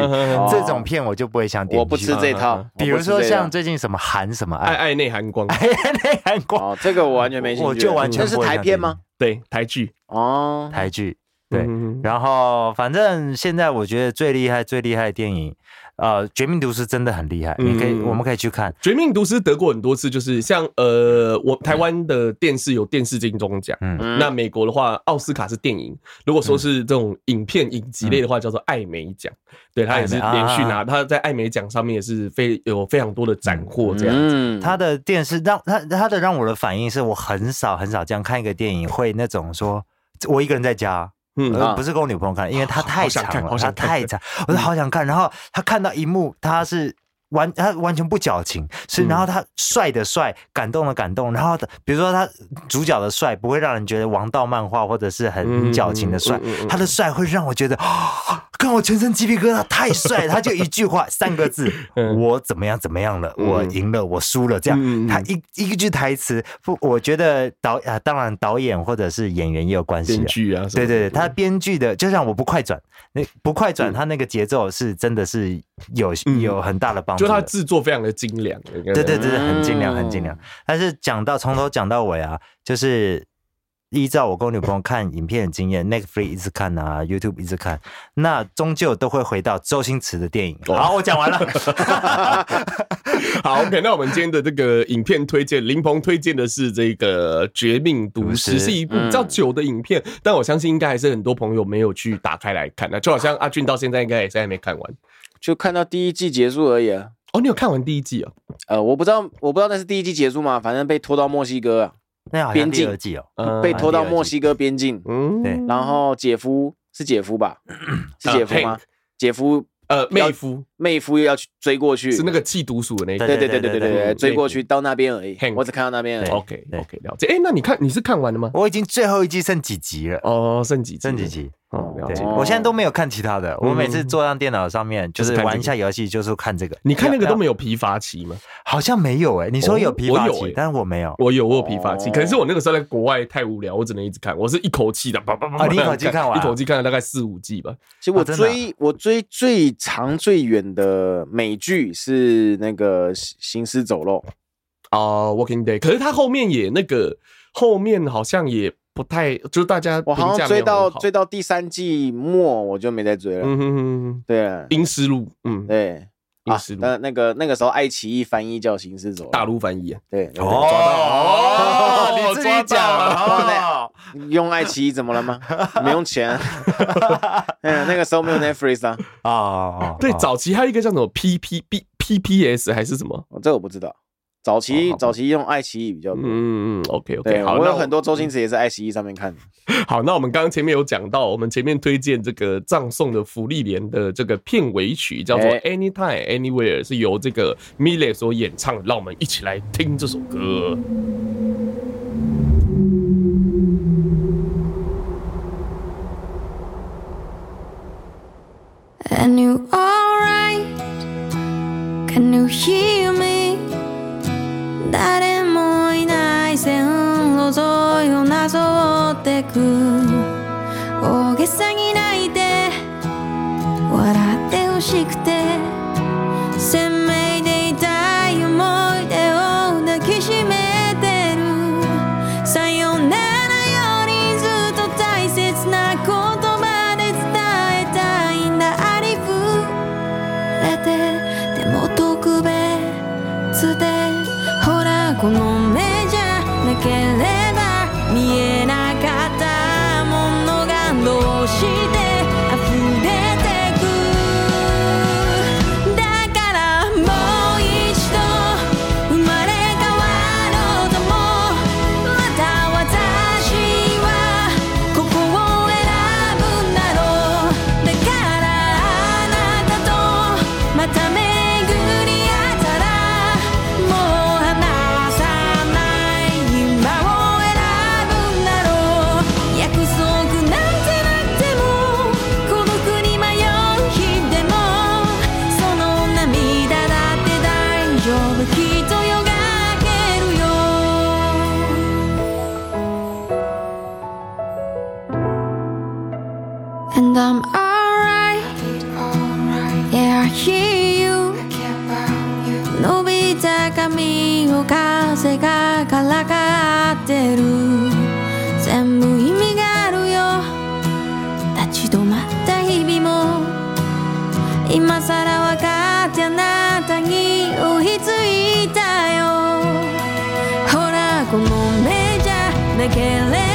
这种片我就不会想点。我不吃这套。比如说像最近什么韩什么爱。爱内含光，爱内含 光，哦，这个我完全没兴趣，我就完全是台片吗？对，台剧。哦，台剧对，然后反正现在我觉得最厉害、最厉害的电影，呃，《绝命毒师》真的很厉害，你可以，我们可以去看《绝命毒师》得过很多次，就是像呃，我台湾的电视有电视金钟奖，嗯，那美国的话，奥斯卡是电影，如果说是这种影片影集类的话，叫做艾美奖，对，他也是连续拿，他在艾美奖上面也是非有非常多的斩获这样子。他的电视让他他的让我的反应是我很少很少这样看一个电影会那种说。我一个人在家，嗯，不是跟我女朋友看，因为她太长了，她太长，我就好想看。然后她看到一幕，她是。完，他完全不矫情，是，然后他帅的帅，感动的感动，然后比如说他主角的帅不会让人觉得王道漫画或者是很矫情的帅，他的帅会让我觉得，看我全身鸡皮疙瘩，太帅，他就一句话三个字，我怎么样怎么样了，我赢了，我输了，这样，他一一句台词，不，我觉得导啊，当然导演或者是演员也有关系，编剧啊，对对对，他编剧的，就像我不快转，那不快转，他那个节奏是真的是有有很大的帮助。就它制作非常的精良，对对对，很精良，很精良。但是讲到从头讲到尾啊，就是依照我跟我女朋友看影片的经验，Netflix 一直看啊，YouTube 一直看，那终究都会回到周星驰的电影。好，我讲完了。好，OK，那我们今天的这个影片推荐，林鹏推荐的是这个《绝命毒师》，是一部比较久的影片，但我相信应该还是很多朋友没有去打开来看那，就好像阿俊到现在应该也是还没看完。就看到第一季结束而已啊！哦，你有看完第一季啊？呃，我不知道，我不知道那是第一季结束吗？反正被拖到墨西哥啊，那好像第二季哦，被拖到墨西哥边境。嗯，对。然后姐夫是姐夫吧？是姐夫吗？姐夫呃，妹夫，妹夫又要去追过去，是那个缉毒鼠的那个。对对对对对对，追过去到那边而已。我只看到那边而已。OK OK，了解。哎，那你看你是看完了吗？我已经最后一季剩几集了。哦，剩几剩几集？哦，了解，我现在都没有看其他的。我每次坐上电脑上面，就是玩一下游戏，就是看这个。你看那个都没有疲乏期吗？好像没有哎。你说有疲乏期，但是我没有。我有，我有疲乏期。可能是我那个时候在国外太无聊，我只能一直看。我是一口气的，叭 叭叭，一口气看完，一口气看了大概四五季吧。其实我追我追最长最远的美剧是那个《行尸走肉》啊，《Walking Dead》。可是他后面也那个后面好像也。不太，就是大家我好像追到追到第三季末，我就没再追了。嗯哼哼，对，《阴尸路》嗯，对，《阴尸路》那那个那个时候爱奇艺翻译叫《行尸走肉》，大陆翻译啊，对，哦，哦，你自己讲了，用爱奇艺怎么了吗？没用钱，嗯，那个时候没有 Netflix 啊，啊，对，早期还有一个叫什么？P P B P P S 还是什么，这个我不知道。早期早期用爱奇艺比较多，嗯嗯，OK OK，好，我有很多周星驰也是爱奇艺上面看的。好，那我们刚刚前面有讲到，我们前面推荐这个葬送的福利莲的这个片尾曲叫做 Anytime Anywhere，是由这个 Millet 所演唱的，让我们一起来听这首歌。风がからかってる全部意味があるよ立ち止まった日々も今さら分かってあなたに追いついたよほらこの目じゃなければ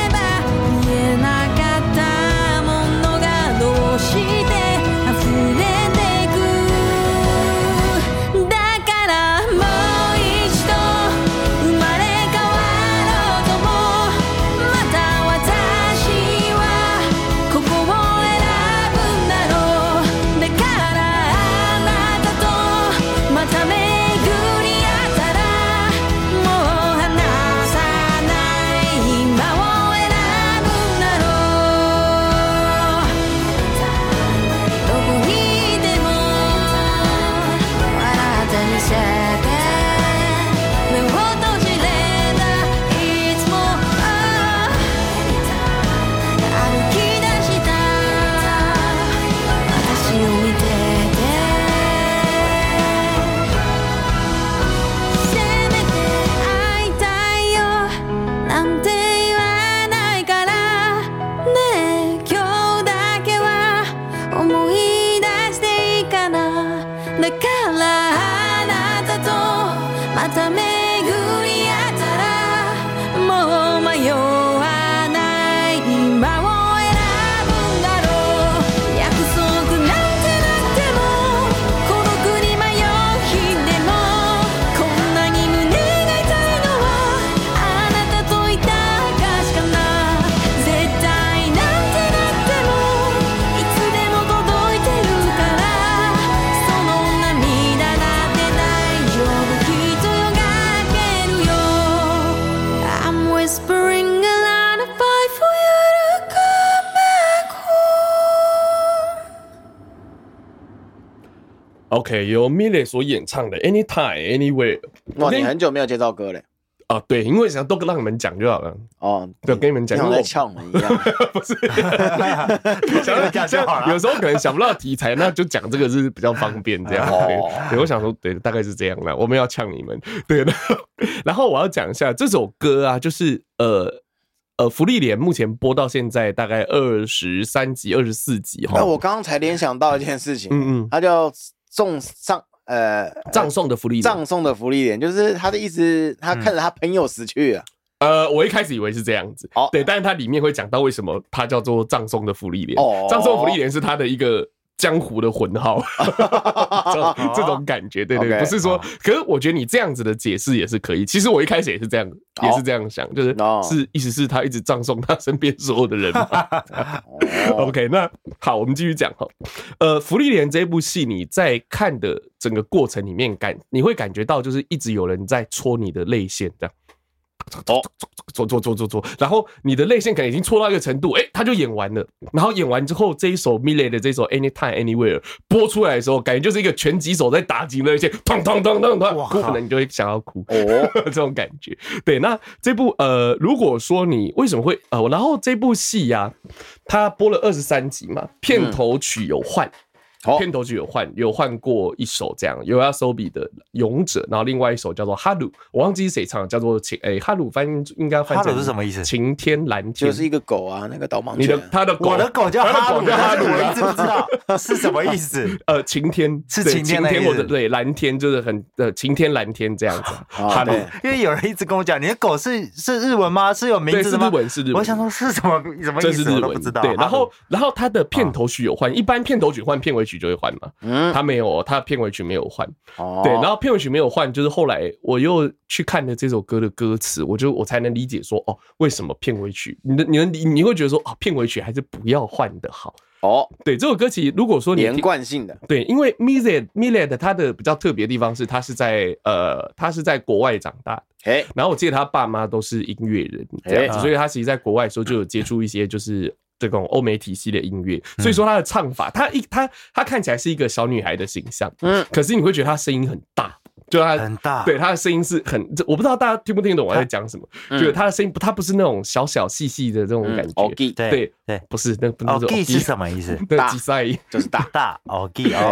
由 Millet 所演唱的 Anytime Anywhere。哇，你很久没有介绍歌嘞？啊，对，因为想都让你们讲就好了。哦，对，跟你们讲，像在呛我们一样。不是，想要讲就好了。有时候可能想不到题材，那就讲这个是比较方便这样。哦，对，我想说，对，大概是这样了。我们要呛你们，对的。然后我要讲一下这首歌啊，就是呃呃，福利莲目前播到现在大概二十三集、二十四集哈。那我刚刚才联想到一件事情，嗯嗯，他叫。送上呃，葬送的福利，葬送的福利点，就是他的意思，他看着他朋友死去了。嗯、呃，我一开始以为是这样子，哦，对，但是它里面会讲到为什么它叫做葬送的福利莲。哦，葬送的芙莉莲是它的一个。江湖的魂号，这这种感觉，对对，对，不是说，可是我觉得你这样子的解释也是可以。其实我一开始也是这样，也是这样想，就是是意思是他一直葬送他身边所有的人嘛。OK，那好，我们继续讲哈。呃，福利莲这部戏，你在看的整个过程里面感，你会感觉到就是一直有人在戳你的泪腺，这样。哦，做做做做做，然后你的泪腺可能已经戳到一个程度，哎，他就演完了。然后演完之后，这一首 Millet 的这首 Anytime Anywhere 播出来的时候，感觉就是一个拳击手在打击泪腺，砰砰砰砰砰，可能你就会想要哭哦，这种感觉。对，那这部呃，如果说你为什么会呃，然后这部戏呀、啊，它播了二十三集嘛，片头曲有换。片头曲有换，有换过一首这样，YOASOBI 的《勇者》，然后另外一首叫做《哈鲁》，我忘记是谁唱的，叫做晴诶，哈鲁翻译应该翻译成是什么意思？晴天蓝天，就是一个狗啊，那个导盲犬。你的他的狗，我的狗叫哈鲁，叫哈鲁，我一直不知道 是什么意思。呃，晴天是晴天，晴天或者对蓝天，就是很呃晴天蓝天这样子。哈鲁，因为有人一直跟我讲，你的狗是是日文吗？是有名字的吗？是日文，是日文。我想说是什么什么意思？我都不知道。对，然后然后他的片头曲有换，一般片头曲换片尾曲就会换嘛。嗯，他没有，他片尾曲没有换。哦，对，然后片尾曲没有换，就是后来我又去看了这首歌的歌词，我就我才能理解说，哦，为什么片尾曲，你的你能你你会觉得说，哦，片尾曲还是不要换的好。哦，对，这首歌其实如果说你连贯性的，对，因为 Millet Millet 他的比较特别的地方是，他是在呃，他是在国外长大的，哎，然后我记得他爸妈都是音乐人这样子，所以他其实在国外的时候就有接触一些就是。这种欧美体系的音乐，所以说她的唱法，她一她她看起来是一个小女孩的形象，嗯，可是你会觉得她声音很大，就她很大，对她的声音是很，我不知道大家听不听得懂我在讲什么，就是她的声音不，她不是那种小小细细的这种感觉，对对，不是那不是是什么意思？大。就是大。大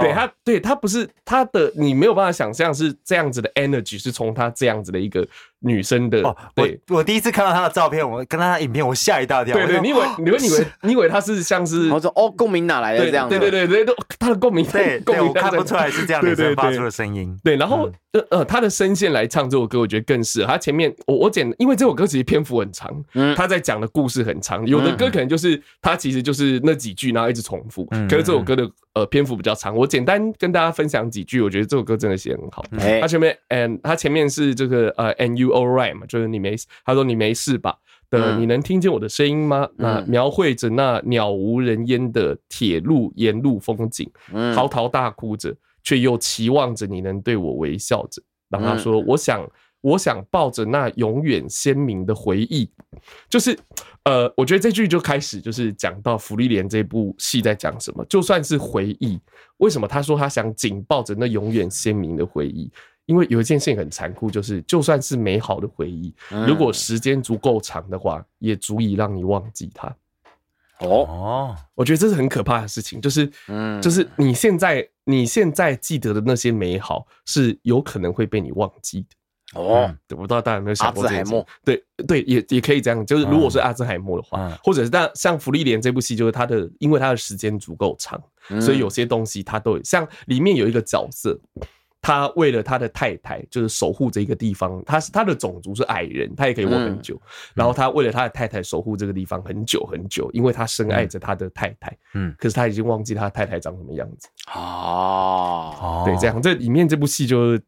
对她对她不是她的，你没有办法想象是这样子的 energy 是从她这样子的一个。女生的，对，我第一次看到她的照片，我跟她的影片，我吓一大跳。对对，你以为你会以为 你以为她是像是，我说哦，共鸣哪来的这样？对对对对，都她的共鸣，对，共鸣看不出来是这样女生发出的声音。对，然后呃呃，她的声线来唱这首歌，我觉得更适合。她前面我我简，因为这首歌其实篇幅很长，嗯，她在讲的故事很长，有的歌可能就是她其实就是那几句，然后一直重复。可是这首歌的呃篇幅比较长，我简单跟大家分享几句，我觉得这首歌真的写很好。她前面，and 她前面是这个呃，and you alright 嘛，就是。你没事，他说你没事吧？的，你能听见我的声音吗？那描绘着那鸟无人烟的铁路沿路风景，嚎啕大哭着，却又期望着你能对我微笑着。然后他说：“我想，我想抱着那永远鲜明的回忆。”就是，呃，我觉得这句就开始就是讲到芙莉莲这部戏在讲什么。就算是回忆，为什么他说他想紧抱着那永远鲜明的回忆？因为有一件事情很残酷，就是就算是美好的回忆，如果时间足够长的话，也足以让你忘记它。哦，我觉得这是很可怕的事情，就是，嗯，就是你现在你现在记得的那些美好，是有可能会被你忘记的。哦，我不知道大家有没有想过这件事？阿兹海默，对对，也也可以这样，就是如果是阿兹海默的话，或者是但像福利莲这部戏，就是它的，因为它的时间足够长，所以有些东西它都有，像里面有一个角色。他为了他的太太，就是守护这一个地方。他是他的种族是矮人，他也可以活很久。然后他为了他的太太守护这个地方很久很久，因为他深爱着他的太太。嗯，可是他已经忘记他太太长什么样子。哦，对，这样这里面这部戏就。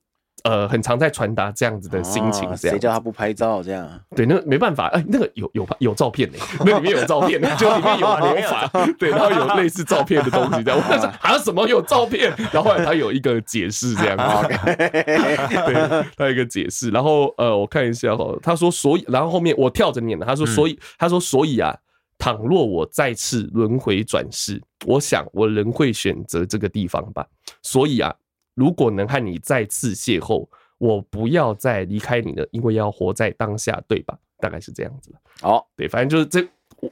呃，很常在传达这样子的心情，这样谁叫他不拍照这样？对，那没办法，哎，那个有有有照片呢，那里面有照片，就里面有魔法，对，然后有类似照片的东西，这样。我那时候还有什么有照片？然后后来他有一个解释，这样子，对，他有一个解释。然后呃，我看一下哈，他说所以，然后后面我跳着念的，他说所以，他说所以啊，倘若我再次轮回转世，我想我仍会选择这个地方吧。所以啊。如果能和你再次邂逅，我不要再离开你了，因为要活在当下，对吧？大概是这样子。哦，对，反正就是这。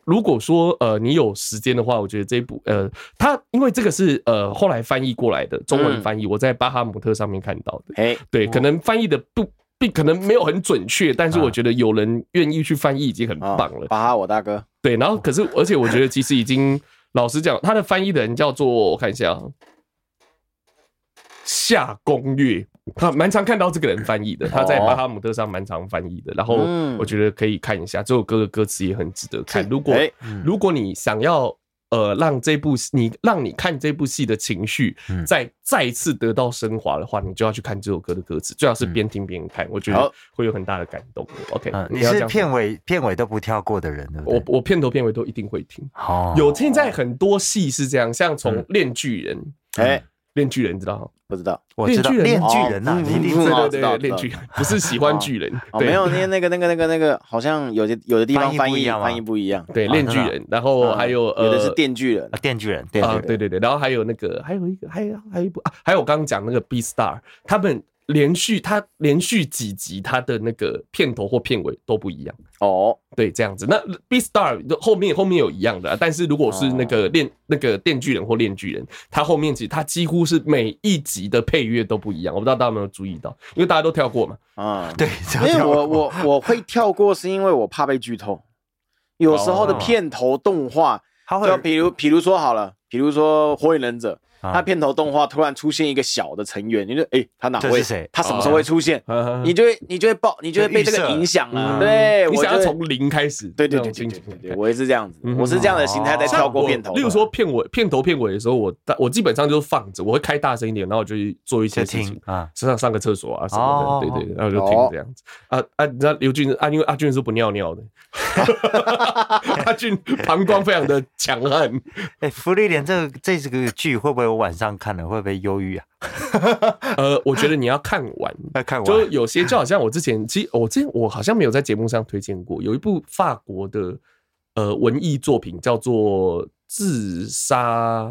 如果说呃你有时间的话，我觉得这一部呃，它因为这个是呃后来翻译过来的中文翻译，我在巴哈姆特上面看到的。哎，对，可能翻译的不并可能没有很准确，但是我觉得有人愿意去翻译已经很棒了。巴哈，我大哥。对，然后可是而且我觉得其实已经老实讲，他的翻译的人叫做我看一下。夏攻略，他蛮常看到这个人翻译的，他在巴哈姆特上蛮常翻译的。然后我觉得可以看一下这首歌的歌词也很值得看。如果如果你想要呃让这部你让你看这部戏的情绪再再一次得到升华的话，你就要去看这首歌的歌词，最好是边听边看，我觉得会有很大的感动。OK，你是片尾片尾都不跳过的人，我我片头片尾都一定会听。有现在很多戏是这样，像从《链巨人》哎。链锯人知道？吗？不知道，我知道。恋巨人呐，一定知道，对对，恋巨人。不是喜欢巨人，没有那那个那个那个那个，好像有些有的地方翻译翻译不一样，对，恋巨人，然后还有有的是电锯人，电锯人，啊，对对对，然后还有那个还有一个还有还有一部啊，还有我刚刚讲那个 B Star，他们连续他连续几集他的那个片头或片尾都不一样哦。对，这样子。那 Beastars 后面后面有一样的，但是如果是那个链那个电锯人或链锯人，他后面其实它几乎是每一集的配乐都不一样。我不知道大家有没有注意到，因为大家都跳过嘛。啊，对，因为我我我会跳过，是因为我怕被剧透。有时候的片头动画，就比如比如说好了，比如说火影忍者。他片头动画突然出现一个小的成员，你就哎，他哪位？他什么时候会出现？你就会你就会爆，你就会被这个影响了。对，我想要从零开始。对对对对对，我也是这样子，我是这样的心态在跳过片头。例如说片尾、片头、片尾的时候，我我基本上就是放着，我会开大声一点，然后我就做一些事情啊，身上上个厕所啊什么的，对对，然后就听这样子。啊啊，你知道刘俊啊，因为阿俊是不尿尿的，阿俊膀胱非常的强悍。哎，福利点这个这个剧会不会？晚上看了会不会忧郁啊？呃，我觉得你要看完，看完就有些就好像我之前，其实我之前我好像没有在节目上推荐过，有一部法国的呃文艺作品叫做《自杀》，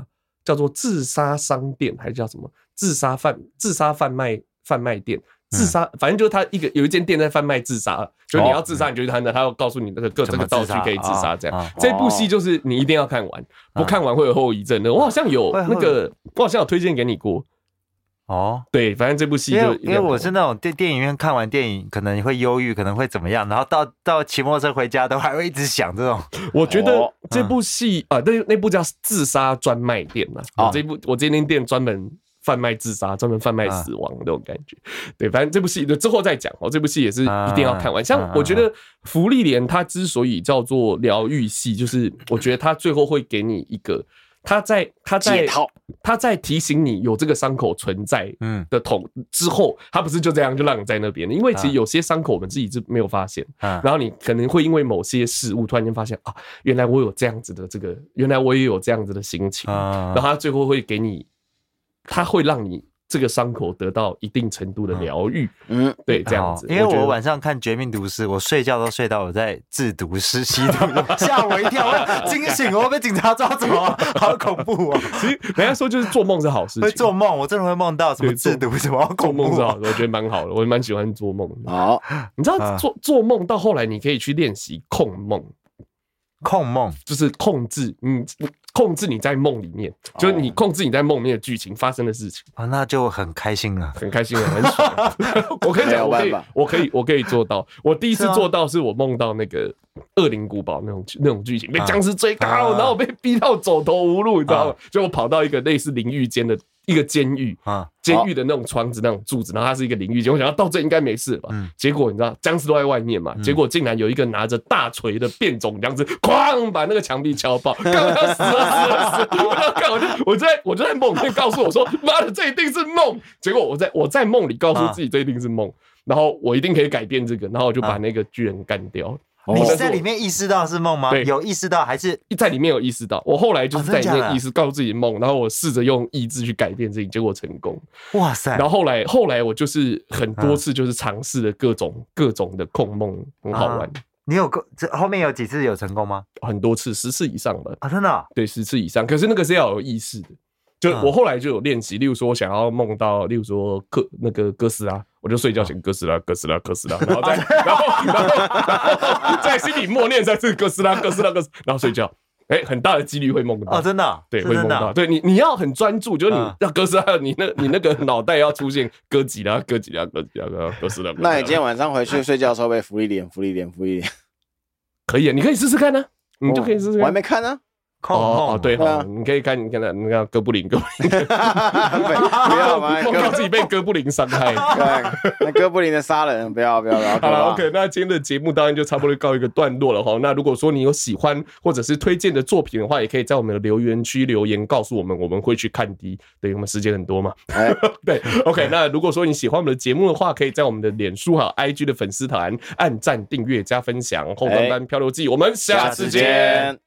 叫做《自杀商店》还是叫什么“自杀贩自杀贩卖贩卖店”。自杀，反正就是他一个有一间店在贩卖自杀，就是你要自杀，你就去他那，他要告诉你那个各种道具可以自杀这样。这部戏就是你一定要看完，不看完会有后遗症的。我好像有那个，我好像有推荐给你过。哦，对，反正这部戏就因为我是那种电电影院看完电影可能会忧郁，可能会怎么样，然后到到骑摩托车回家都还会一直想这种。我觉得这部戏啊，那那部叫《自杀专卖店》嘛，我这部我这间店专门。贩卖自杀，专门贩卖死亡那种感觉，对，反正这部戏就之后再讲哦。这部戏也是一定要看完。像我觉得《福利莲》它之所以叫做疗愈系，就是我觉得它最后会给你一个，他在他在他在提醒你有这个伤口存在，嗯的痛之后，他不是就这样就让你在那边，因为其实有些伤口我们自己是没有发现，然后你可能会因为某些事物突然间发现啊，原来我有这样子的这个，原来我也有这样子的心情，然后他最后会给你。它会让你这个伤口得到一定程度的疗愈，嗯，对，这样子。因为我晚上看《绝命毒师》，我睡觉都睡到我在制毒师吸毒，吓我一跳，我惊醒，我被警察抓走了，好恐怖啊！其实人家说就是做梦是好事情，会做梦，我真的会梦到什么制毒什么，做梦是好的，我觉得蛮好的，我蛮喜欢做梦。好，你知道做做梦到后来，你可以去练习控梦，控梦。就是控制，嗯。控制你在梦里面，就是你控制你在梦里面的剧情发生的事情啊，那就很开心了，很开心了，很爽。我跟你讲，我可以，我可以，我可以做到。我第一次做到是我梦到那个恶灵古堡那种那种剧情，被僵尸追赶，然后我被逼到走投无路，你知道吗？就我跑到一个类似淋浴间的。一个监狱啊，监狱的那种窗子、那种柱子，然后它是一个淋浴间。我想要到这应该没事吧？结果你知道，僵尸都在外面嘛？结果竟然有一个拿着大锤的变种僵尸，哐把那个墙壁敲爆，刚刚死了死了死了！我要干，我就我在我就在梦里面告诉我说：“妈的，这一定是梦。”结果我在我在梦里告诉自己这一定是梦，然后我一定可以改变这个，然后我就把那个巨人干掉。你是在里面意识到是梦吗？对，有意识到还是在里面有意识到？我后来就是在里面意识告诉自己梦，然后我试着用意志去改变自己，结果成功。哇塞！然后后来后来我就是很多次就是尝试了各种各种的控梦，很好玩。你有个这后面有几次有成功吗？很多次，十次以上吧。啊，真的？对，十次以上。可是那个是要有意识的。就我后来就有练习，例如说我想要梦到，例如说哥那个哥斯拉，我就睡觉前哥斯拉哥斯拉哥斯拉，然后再 然后然后然后在心里默念三次哥斯拉哥斯拉哥斯，然后睡觉，哎，很大的几率会梦到。哦，真的？对，会梦到。对你你要很专注，就是你要哥斯拉，你那你那个脑袋要出现哥吉拉哥吉拉哥吉拉哥斯拉。那你今天晚上回去睡觉的时候被芙莉莲芙莉莲芙莉莲，可以啊，你可以试试看呢，你就可以试试看。我还没看呢。哦哦对哈，你可以看，你看那那个哥布林，哥布林，不要嘛，不要自己被哥布林伤害，那哥布林的杀人，不要不要不要。好了，OK，那今天的节目当然就差不多告一个段落了哈。那如果说你有喜欢或者是推荐的作品的话，也可以在我们的留言区留言告诉我们，我们会去看的。对，我们时间很多嘛，对，OK。那如果说你喜欢我们的节目的话，可以在我们的脸书哈 IG 的粉丝团按赞、订阅、加分享。后段班漂流记，我们下次见。